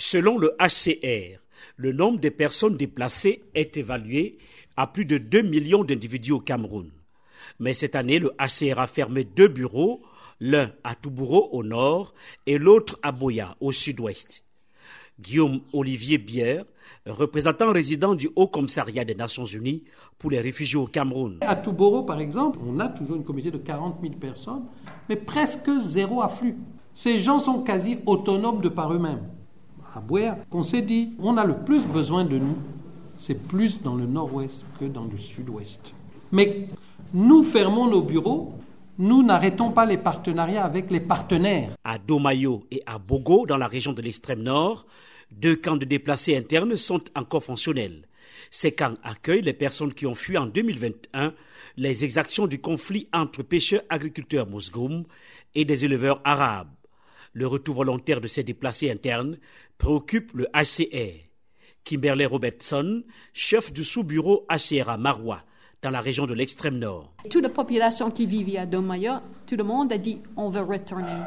Selon le HCR, le nombre de personnes déplacées est évalué à plus de 2 millions d'individus au Cameroun. Mais cette année, le HCR a fermé deux bureaux, l'un à Toubouro au nord et l'autre à Boya au sud-ouest. Guillaume Olivier Bière, représentant résident du Haut Commissariat des Nations Unies pour les réfugiés au Cameroun. À Touboro, par exemple, on a toujours une communauté de 40 000 personnes, mais presque zéro afflux. Ces gens sont quasi autonomes de par eux-mêmes. À Boya, on s'est dit, on a le plus besoin de nous, c'est plus dans le nord-ouest que dans le sud-ouest. Mais nous fermons nos bureaux nous n'arrêtons pas les partenariats avec les partenaires. À Domayo et à Bogo, dans la région de l'extrême nord, deux camps de déplacés internes sont encore fonctionnels. Ces camps accueillent les personnes qui ont fui en 2021 les exactions du conflit entre pêcheurs-agriculteurs mousgoum et des éleveurs arabes. Le retour volontaire de ces déplacés internes préoccupe le HCR. Kimberley Robertson, chef du sous-bureau HCR à Marois, dans la région de l'extrême nord. Toute la population qui vivait à Domaya, tout le monde a dit on veut retourner.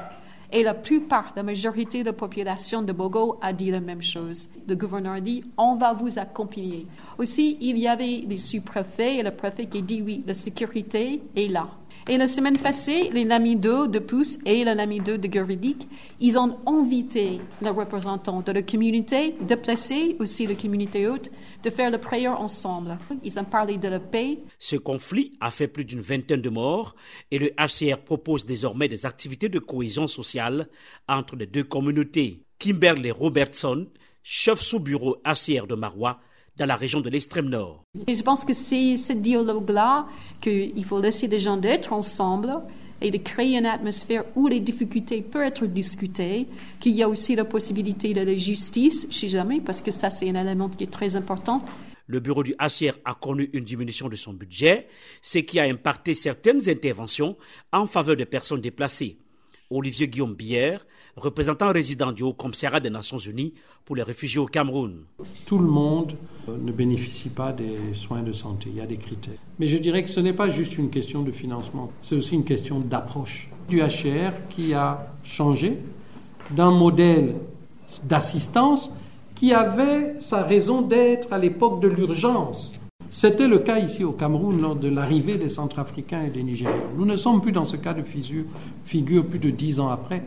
Et la plupart, la majorité de la population de Bogo a dit la même chose. Le gouverneur a dit on va vous accompagner. Aussi, il y avait les sous-préfets et le préfet qui dit oui, la sécurité est là. Et la semaine passée, les Namido de Pousse et les Namido de Gurvidik, ils ont invité les représentants de la communauté, déplacés aussi la communauté haute, de faire la prière ensemble. Ils ont parlé de la paix. Ce conflit a fait plus d'une vingtaine de morts et le HCR propose désormais des activités de cohésion sociale entre les deux communautés. Kimberley Robertson, chef sous-bureau HCR de Marois, dans la région de l'extrême nord. Et je pense que c'est ce dialogue-là qu'il faut laisser les gens d'être ensemble et de créer une atmosphère où les difficultés peuvent être discutées, qu'il y a aussi la possibilité de la justice, si jamais, parce que ça c'est un élément qui est très important. Le bureau du HCR a connu une diminution de son budget, ce qui a impacté certaines interventions en faveur des personnes déplacées. Olivier Guillaume Bière, représentant résident du Haut Commissariat des Nations Unies pour les réfugiés au Cameroun. Tout le monde euh, ne bénéficie pas des soins de santé, il y a des critères. Mais je dirais que ce n'est pas juste une question de financement, c'est aussi une question d'approche du HR qui a changé d'un modèle d'assistance qui avait sa raison d'être à l'époque de l'urgence c'était le cas ici au Cameroun lors de l'arrivée des Centrafricains et des Nigériens. Nous ne sommes plus dans ce cas de figure, plus de dix ans après.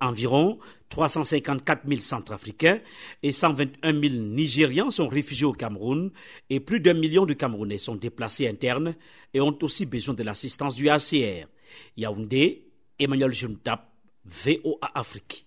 Environ 354 000 Centrafricains et 121 000 Nigérians sont réfugiés au Cameroun et plus d'un million de Camerounais sont déplacés internes et ont aussi besoin de l'assistance du HCR. Yaoundé, Emmanuel Juntap, VOA Afrique.